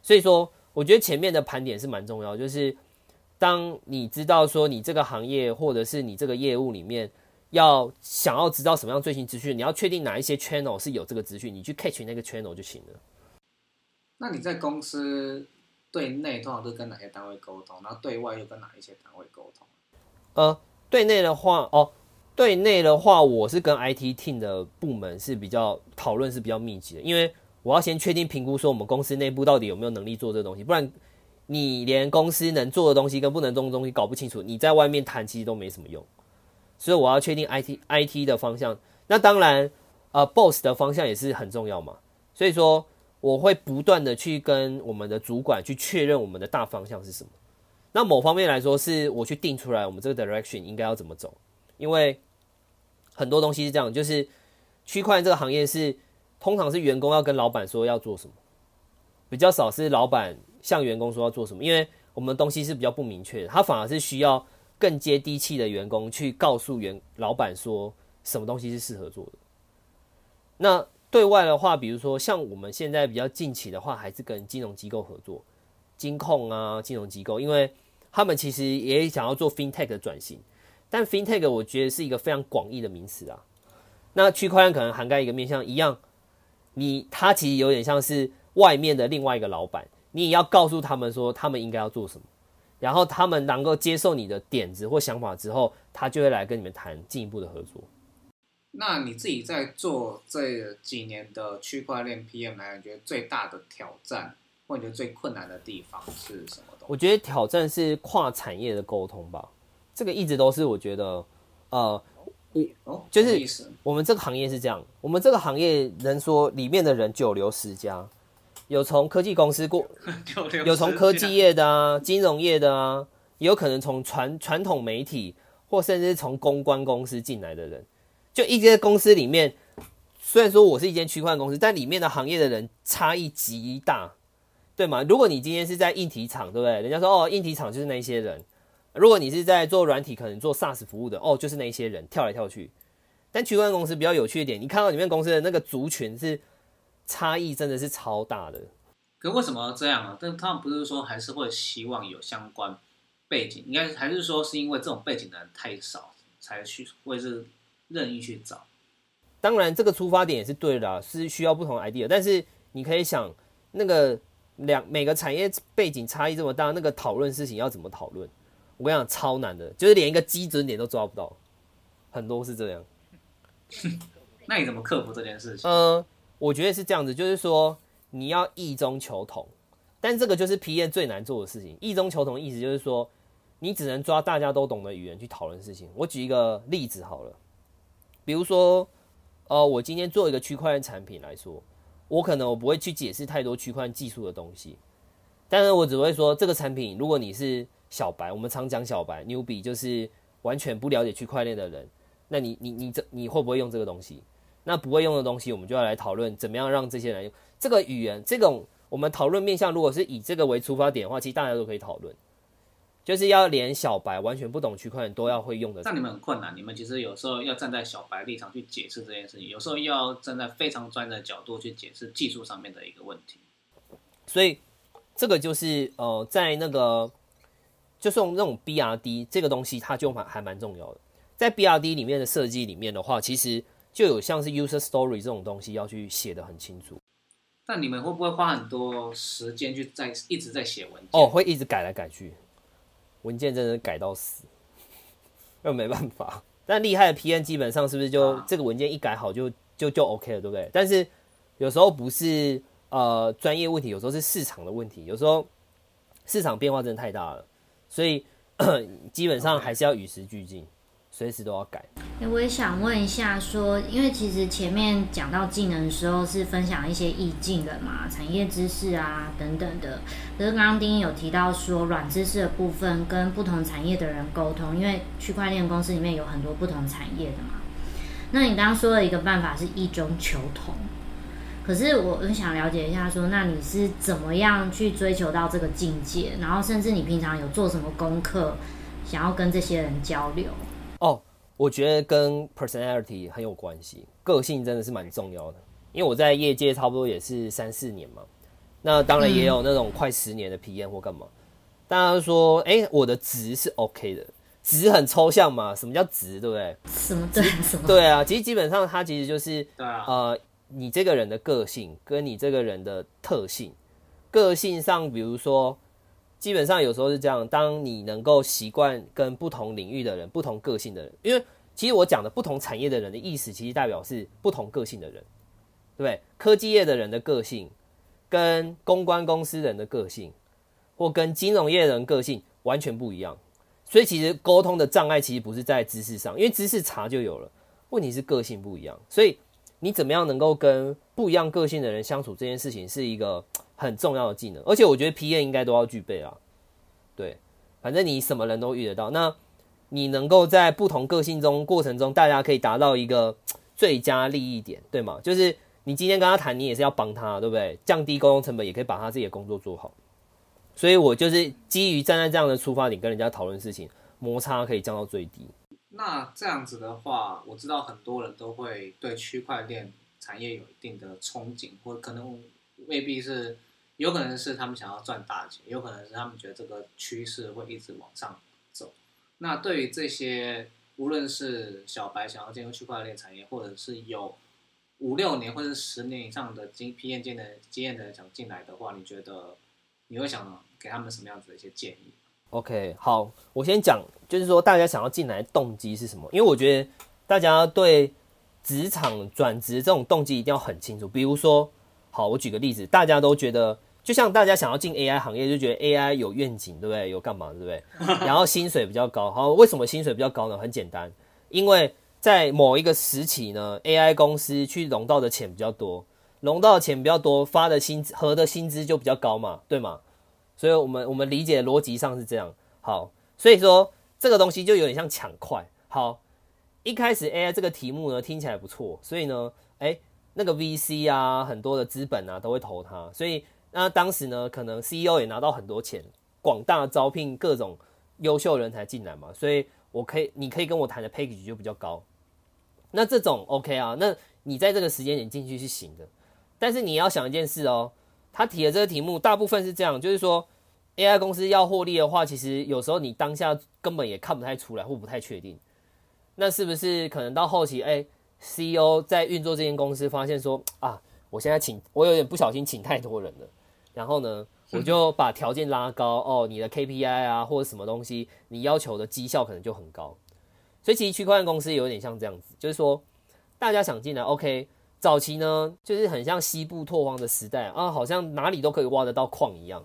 D: 所以说，我觉得前面的盘点是蛮重要，就是当你知道说你这个行业或者是你这个业务里面。要想要知道什么样最新资讯，你要确定哪一些 channel 是有这个资讯，你去 catch 那个 channel 就行了。
C: 那你在公司对内通常都跟哪些单位沟通？然后对外又跟哪一些单位沟通？
D: 呃，对内的话，哦，对内的话，我是跟 IT team 的部门是比较讨论是比较密集的，因为我要先确定评估说我们公司内部到底有没有能力做这个东西，不然你连公司能做的东西跟不能做的东西搞不清楚，你在外面谈其实都没什么用。所以我要确定 IT IT 的方向，那当然，呃，Boss 的方向也是很重要嘛。所以说，我会不断的去跟我们的主管去确认我们的大方向是什么。那某方面来说，是我去定出来我们这个 direction 应该要怎么走。因为很多东西是这样，就是区块链这个行业是通常是员工要跟老板说要做什么，比较少是老板向员工说要做什么。因为我们的东西是比较不明确的，他反而是需要。更接地气的员工去告诉员老板说什么东西是适合做的。那对外的话，比如说像我们现在比较近期的话，还是跟金融机构合作，金控啊，金融机构，因为他们其实也想要做 FinTech 的转型。但 FinTech 我觉得是一个非常广义的名词啊。那区块链可能涵盖一个面向一样，你它其实有点像是外面的另外一个老板，你也要告诉他们说他们应该要做什么。然后他们能够接受你的点子或想法之后，他就会来跟你们谈进一步的合作。
C: 那你自己在做这几年的区块链 PM 来，你觉得最大的挑战，或者最困难的地方是什么？
D: 我觉得挑战是跨产业的沟通吧。这个一直都是我觉得，呃，我就是我们这个行业是这样，我们这个行业能说里面的人九流十家。有从科技公司过，(laughs) 有从科技业的啊，金融业的啊，也有可能从传传统媒体或甚至是从公关公司进来的人。就一间公司里面，虽然说我是一间区块公司，但里面的行业的人差异极大，对吗？如果你今天是在硬体厂，对不对？人家说哦，硬体厂就是那些人。如果你是在做软体，可能做 SaaS 服务的，哦，就是那些人跳来跳去。但区块公司比较有趣一点，你看到里面公司的那个族群是。差异真的是超大的，
C: 可为什么这样啊？但他们不是说还是会希望有相关背景，应该还是说是因为这种背景的人太少，才去会是任意去找。
D: 当然，这个出发点也是对的，是需要不同 idea。但是你可以想，那个两每个产业背景差异这么大，那个讨论事情要怎么讨论？我跟你讲，超难的，就是连一个基准点都抓不到，很多是这样。(laughs)
C: 那你怎么克服这件事情？
D: 嗯。我觉得是这样子，就是说你要异中求同，但这个就是 P N 最难做的事情。异中求同的意思就是说，你只能抓大家都懂的语言去讨论事情。我举一个例子好了，比如说，呃，我今天做一个区块链产品来说，我可能我不会去解释太多区块链技术的东西，但是我只会说这个产品，如果你是小白，我们常讲小白 newbie，就是完全不了解区块链的人，那你你你这你会不会用这个东西？那不会用的东西，我们就要来讨论怎么样让这些人用这个语言。这种我们讨论面向，如果是以这个为出发点的话，其实大家都可以讨论，就是要连小白完全不懂区块链都要会用的。
C: 那你们很困难，你们其实有时候要站在小白立场去解释这件事情，有时候要站在非常专业的角度去解释技术上面的一个问题。
D: 所以这个就是呃，在那个就是用那种 BRD 这个东西，它就蛮还蛮重要的。在 BRD 里面的设计里面的话，其实。就有像是 user story 这种东西要去写的很清楚，
C: 但你们会不会花很多时间去在一直在写文件？
D: 哦，会一直改来改去，文件真的改到死，(laughs) 又没办法。但厉害的 PN 基本上是不是就这个文件一改好就就就 OK 了，对不对？但是有时候不是呃专业问题，有时候是市场的问题，有时候市场变化真的太大了，所以 (coughs) 基本上还是要与时俱进，随时都要改。
A: 哎，我也想问一下，说，因为其实前面讲到技能的时候是分享一些意境的嘛，产业知识啊等等的。可是刚刚丁英有提到说，软知识的部分跟不同产业的人沟通，因为区块链公司里面有很多不同产业的嘛。那你刚刚说的一个办法是异中求同，可是我很想了解一下，说，那你是怎么样去追求到这个境界？然后甚至你平常有做什么功课，想要跟这些人交流？
D: 哦。我觉得跟 personality 很有关系，个性真的是蛮重要的。因为我在业界差不多也是三四年嘛，那当然也有那种快十年的体验或干嘛。大家说，哎，我的值是 OK 的，值很抽象嘛？什么叫值，对不对？
A: 什么对什么？
D: 对啊，其实基本上它其实就是
C: 啊，
D: 呃，你这个人的个性跟你这个人的特性，个性上，比如说。基本上有时候是这样，当你能够习惯跟不同领域的人、不同个性的人，因为其实我讲的不同产业的人的意思，其实代表是不同个性的人，对不对？科技业的人的个性，跟公关公司人的个性，或跟金融业人个性完全不一样。所以其实沟通的障碍其实不是在知识上，因为知识差就有了，问题是个性不一样。所以你怎么样能够跟不一样个性的人相处，这件事情是一个。很重要的技能，而且我觉得 P N 应该都要具备啊。对，反正你什么人都遇得到，那你能够在不同个性中过程中，大家可以达到一个最佳利益点，对吗？就是你今天跟他谈，你也是要帮他，对不对？降低沟通成本，也可以把他自己的工作做好。所以我就是基于站在这样的出发点跟人家讨论事情，摩擦可以降到最低。
C: 那这样子的话，我知道很多人都会对区块链产业有一定的憧憬，或可能未必是。有可能是他们想要赚大钱，有可能是他们觉得这个趋势会一直往上走。那对于这些无论是小白想要进入区块链产业，或者是有五六年或者十年以上的经批验经的经验的人想进来的话，你觉得你会想给他们什么样子的一些建议
D: ？OK，好，我先讲，就是说大家想要进来动机是什么？因为我觉得大家对职场转职这种动机一定要很清楚。比如说，好，我举个例子，大家都觉得。就像大家想要进 AI 行业，就觉得 AI 有愿景，对不对？有干嘛，对不对？(laughs) 然后薪水比较高。好，为什么薪水比较高呢？很简单，因为在某一个时期呢，AI 公司去融到的钱比较多，融到的钱比较多，发的薪资和的薪资就比较高嘛，对吗？所以我们我们理解逻辑上是这样。好，所以说这个东西就有点像抢快。好，一开始 AI 这个题目呢听起来不错，所以呢，哎，那个 VC 啊，很多的资本啊都会投它，所以。那当时呢，可能 CEO 也拿到很多钱，广大招聘各种优秀人才进来嘛，所以我可以，你可以跟我谈的 package 就比较高。那这种 OK 啊，那你在这个时间点进去是行的，但是你要想一件事哦，他提的这个题目大部分是这样，就是说 AI 公司要获利的话，其实有时候你当下根本也看不太出来或不太确定，那是不是可能到后期，哎，CEO 在运作这间公司发现说啊，我现在请我有点不小心请太多人了。然后呢，我就把条件拉高哦，你的 KPI 啊或者什么东西，你要求的绩效可能就很高。所以其实区块链公司有点像这样子，就是说大家想进来，OK，早期呢就是很像西部拓荒的时代啊，好像哪里都可以挖得到矿一样。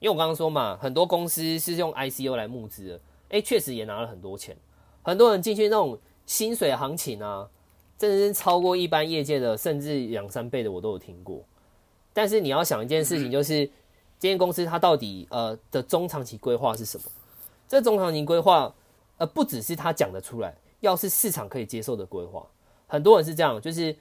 D: 因为我刚刚说嘛，很多公司是用 ICO 来募资的，诶，确实也拿了很多钱，很多人进去那种薪水行情啊，真的是超过一般业界的，甚至两三倍的我都有听过。但是你要想一件事情，就是这间公司它到底呃的中长期规划是什么？这中长期规划呃不只是他讲得出来，要是市场可以接受的规划，很多人是这样，就是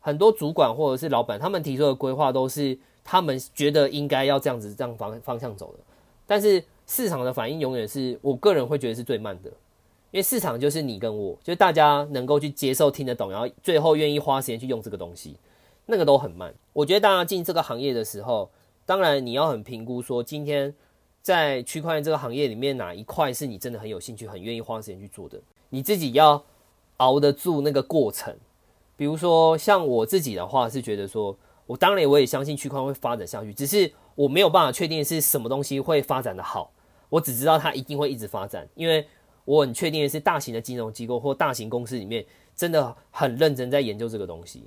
D: 很多主管或者是老板他们提出的规划都是他们觉得应该要这样子这样方方向走的，但是市场的反应永远是我个人会觉得是最慢的，因为市场就是你跟我，就大家能够去接受听得懂，然后最后愿意花时间去用这个东西。那个都很慢。我觉得大家进这个行业的时候，当然你要很评估说，今天在区块链这个行业里面哪一块是你真的很有兴趣、很愿意花时间去做的。你自己要熬得住那个过程。比如说像我自己的话，是觉得说，我当然我也相信区块会发展下去，只是我没有办法确定是什么东西会发展的好。我只知道它一定会一直发展，因为我很确定的是，大型的金融机构或大型公司里面真的很认真在研究这个东西。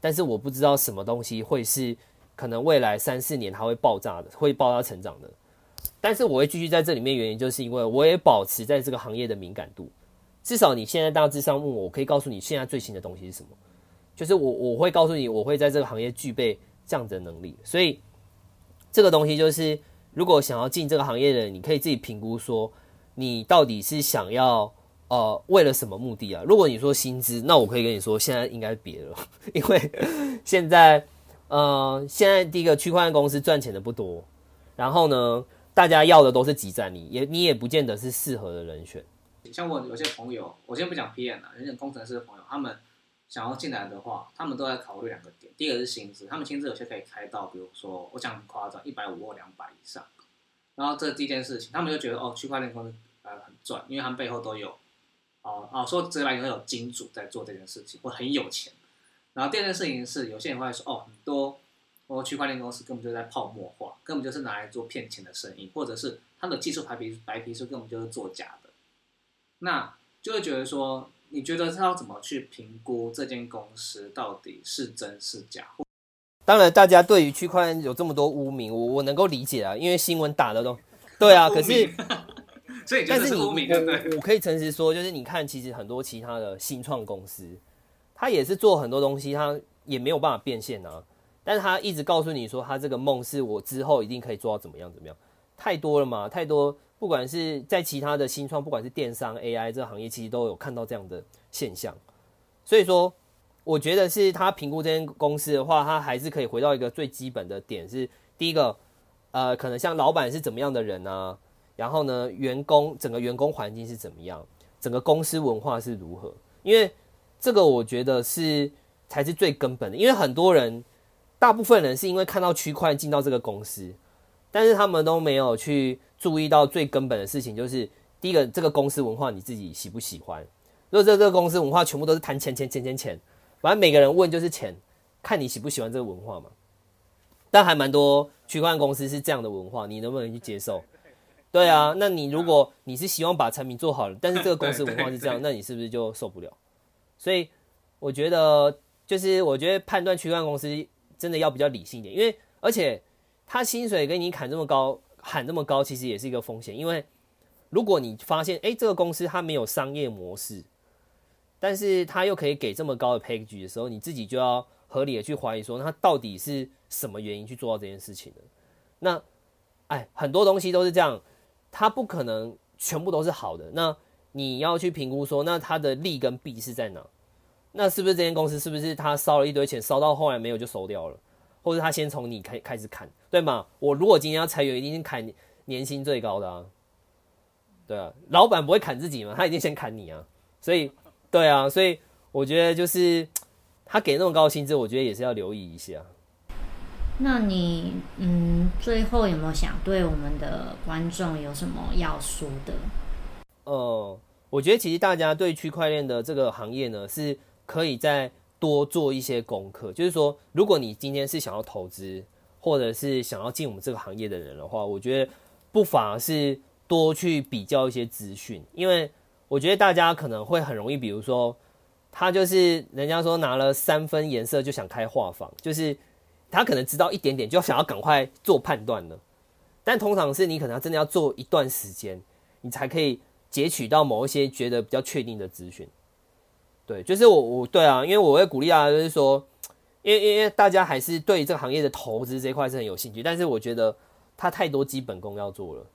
D: 但是我不知道什么东西会是可能未来三四年它会爆炸的，会爆炸成长的。但是我会继续在这里面，原因就是因为我也保持在这个行业的敏感度。至少你现在大致上问我，我可以告诉你现在最新的东西是什么。就是我我会告诉你，我会在这个行业具备这样的能力。所以这个东西就是，如果想要进这个行业的人，你可以自己评估说，你到底是想要呃为了什么目的啊？如果你说薪资，那我可以跟你说，现在应该别了，(laughs) 因为现在呃现在第一个区块链公司赚钱的不多，然后呢，大家要的都是集战力，也你也不见得是适合的人选。
C: 像我有些朋友，我先不讲 PM 了，有些工程师的朋友，他们想要进来的话，他们都在考虑两个点。第一个是薪资，他们薪资有些可以开到，比如说我讲很夸张，一百五或两百以上。然后这第一件事情，他们就觉得哦，区块链公司呃很赚，因为他们背后都有哦哦说直白点，有金主在做这件事情，或很有钱。然后第二件事情是，有些人会说哦，很多哦区块链公司根本就在泡沫化，根本就是拿来做骗钱的生意，或者是他的技术白皮白皮书根本就是作假的。那就会觉得说，你觉得他要怎么去评估这间公司到底是真是假？
D: 当然，大家对于区块链有这么多污名，我我能够理解啊，因为新闻打的都对啊。(laughs) 可是，
C: 所以
D: 但是你
C: 我
D: 我可以诚实说，就是你看，其实很多其他的新创公司，他也是做很多东西，他也没有办法变现啊。但是他一直告诉你说，他这个梦是我之后一定可以做到怎么样怎么样，太多了嘛，太多。不管是在其他的新创，不管是电商、AI 这个行业，其实都有看到这样的现象。所以说，我觉得是他评估这间公司的话，他还是可以回到一个最基本的点，是第一个，呃，可能像老板是怎么样的人啊？然后呢，员工整个员工环境是怎么样？整个公司文化是如何？因为这个我觉得是才是最根本的。因为很多人，大部分人是因为看到区块进到这个公司，但是他们都没有去。注意到最根本的事情就是，第一个，这个公司文化你自己喜不喜欢？如果这这个公司文化全部都是谈钱钱钱钱钱，反正每个人问就是钱，看你喜不喜欢这个文化嘛。但还蛮多区块公司是这样的文化，你能不能去接受？对啊，那你如果你是希望把产品做好了，但是这个公司文化是这样，那你是不是就受不了？所以我觉得，就是我觉得判断区块链公司真的要比较理性一点，因为而且他薪水给你砍这么高。喊这么高，其实也是一个风险，因为如果你发现，哎，这个公司它没有商业模式，但是他又可以给这么高的 package 的时候，你自己就要合理的去怀疑说，他到底是什么原因去做到这件事情的？那，哎，很多东西都是这样，它不可能全部都是好的。那你要去评估说，那它的利跟弊是在哪？那是不是这间公司是不是他烧了一堆钱，烧到后来没有就收掉了？或者他先从你开开始砍，对吗？我如果今天要裁员，一定是砍年薪最高的啊，对啊，老板不会砍自己嘛，他一定先砍你啊，所以，对啊，所以我觉得就是他给那么高薪资，我觉得也是要留意一下。
A: 那你嗯，最后有没有想对我们的观众有什么要说的？
D: 呃，我觉得其实大家对区块链的这个行业呢，是可以再。多做一些功课，就是说，如果你今天是想要投资，或者是想要进我们这个行业的人的话，我觉得不妨是多去比较一些资讯，因为我觉得大家可能会很容易，比如说，他就是人家说拿了三分颜色就想开画坊，就是他可能知道一点点就想要赶快做判断了，但通常是你可能真的要做一段时间，你才可以截取到某一些觉得比较确定的资讯。对，就是我我对啊，因为我会鼓励大家，就是说，因为因为大家还是对这个行业的投资这块是很有兴趣，但是我觉得它太多基本功要做了，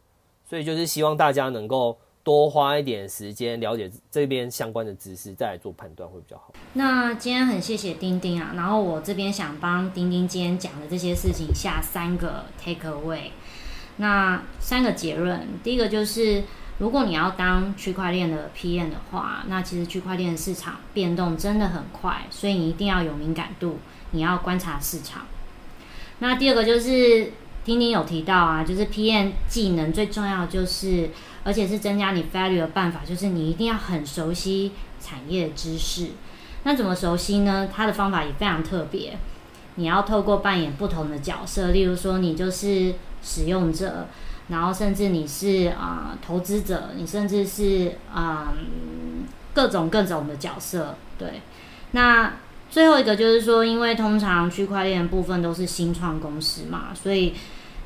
D: 所以就是希望大家能够多花一点时间了解这边相关的知识，再来做判断会比较好。
A: 那今天很谢谢丁丁啊，然后我这边想帮丁丁今天讲的这些事情下三个 take away，那三个结论，第一个就是。如果你要当区块链的 PM 的话，那其实区块链市场变动真的很快，所以你一定要有敏感度，你要观察市场。那第二个就是丁丁有提到啊，就是 PM 技能最重要就是，而且是增加你 value 的办法，就是你一定要很熟悉产业知识。那怎么熟悉呢？它的方法也非常特别，你要透过扮演不同的角色，例如说你就是使用者。然后甚至你是啊投资者，你甚至是啊各种各种的角色，对。那最后一个就是说，因为通常区块链部分都是新创公司嘛，所以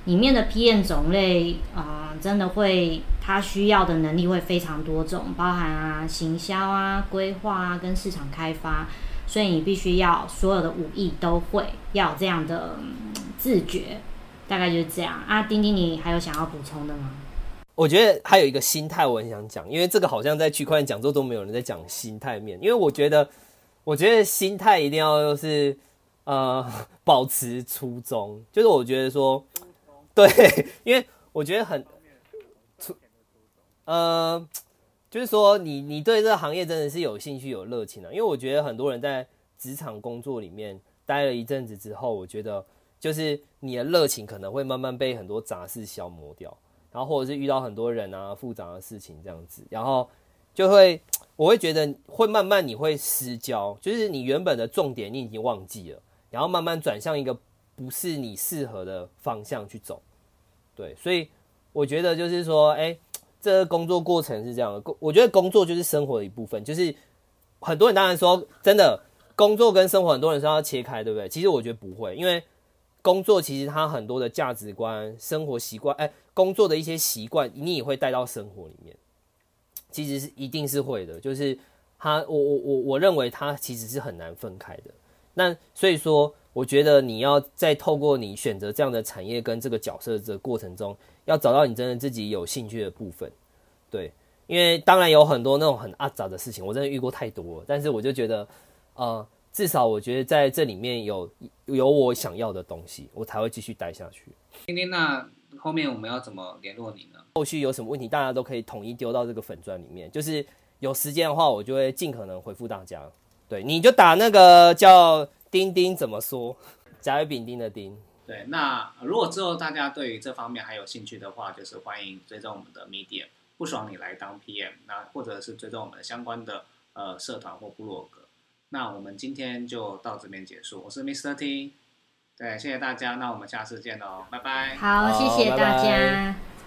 A: 里面的 PM 种类，啊，真的会，它需要的能力会非常多种，包含啊行销啊、规划啊跟市场开发，所以你必须要所有的武艺都会，要有这样的、嗯自觉，大概就是这样啊。丁丁，你还有想要补充的吗？
D: 我觉得还有一个心态，我很想讲，因为这个好像在区块链讲座都没有人在讲心态面，因为我觉得，我觉得心态一定要是呃 (laughs) 保持初衷，就是我觉得说，对，因为我觉得很呃，就是说你你对这个行业真的是有兴趣有热情的、因为我觉得很多人在职场工作里面待了一阵子之后，我觉得就是你的热情可能会慢慢被很多杂事消磨掉。然后或者是遇到很多人啊复杂的事情这样子，然后就会我会觉得会慢慢你会失焦，就是你原本的重点你已经忘记了，然后慢慢转向一个不是你适合的方向去走，对，所以我觉得就是说，哎，这个工作过程是这样的，我觉得工作就是生活的一部分，就是很多人当然说真的工作跟生活很多人说要切开，对不对？其实我觉得不会，因为工作其实它很多的价值观、生活习惯，哎，工作的一些习惯，你也会带到生活里面。其实是一定是会的，就是他，我我我我认为他其实是很难分开的。那所以说，我觉得你要在透过你选择这样的产业跟这个角色这个过程中，要找到你真的自己有兴趣的部分。对，因为当然有很多那种很阿杂的事情，我真的遇过太多了。但是我就觉得，呃，至少我觉得在这里面有有我想要的东西，我才会继续待下去。
C: 今天那后面我们要怎么联络你呢？
D: 后续有什么问题，大家都可以统一丢到这个粉砖里面。就是有时间的话，我就会尽可能回复大家。对，你就打那个叫钉钉怎么说，甲乙丙丁的丁。
C: 对，那如果之后大家对于这方面还有兴趣的话，就是欢迎追踪我们的 Medium，不爽你来当 PM，那或者是追踪我们相关的呃社团或部落格。那我们今天就到这边结束，我是 Mr. T，对，谢谢大家，那我们下次见喽，拜拜。
A: 好，谢谢大
D: 好拜拜
A: 家。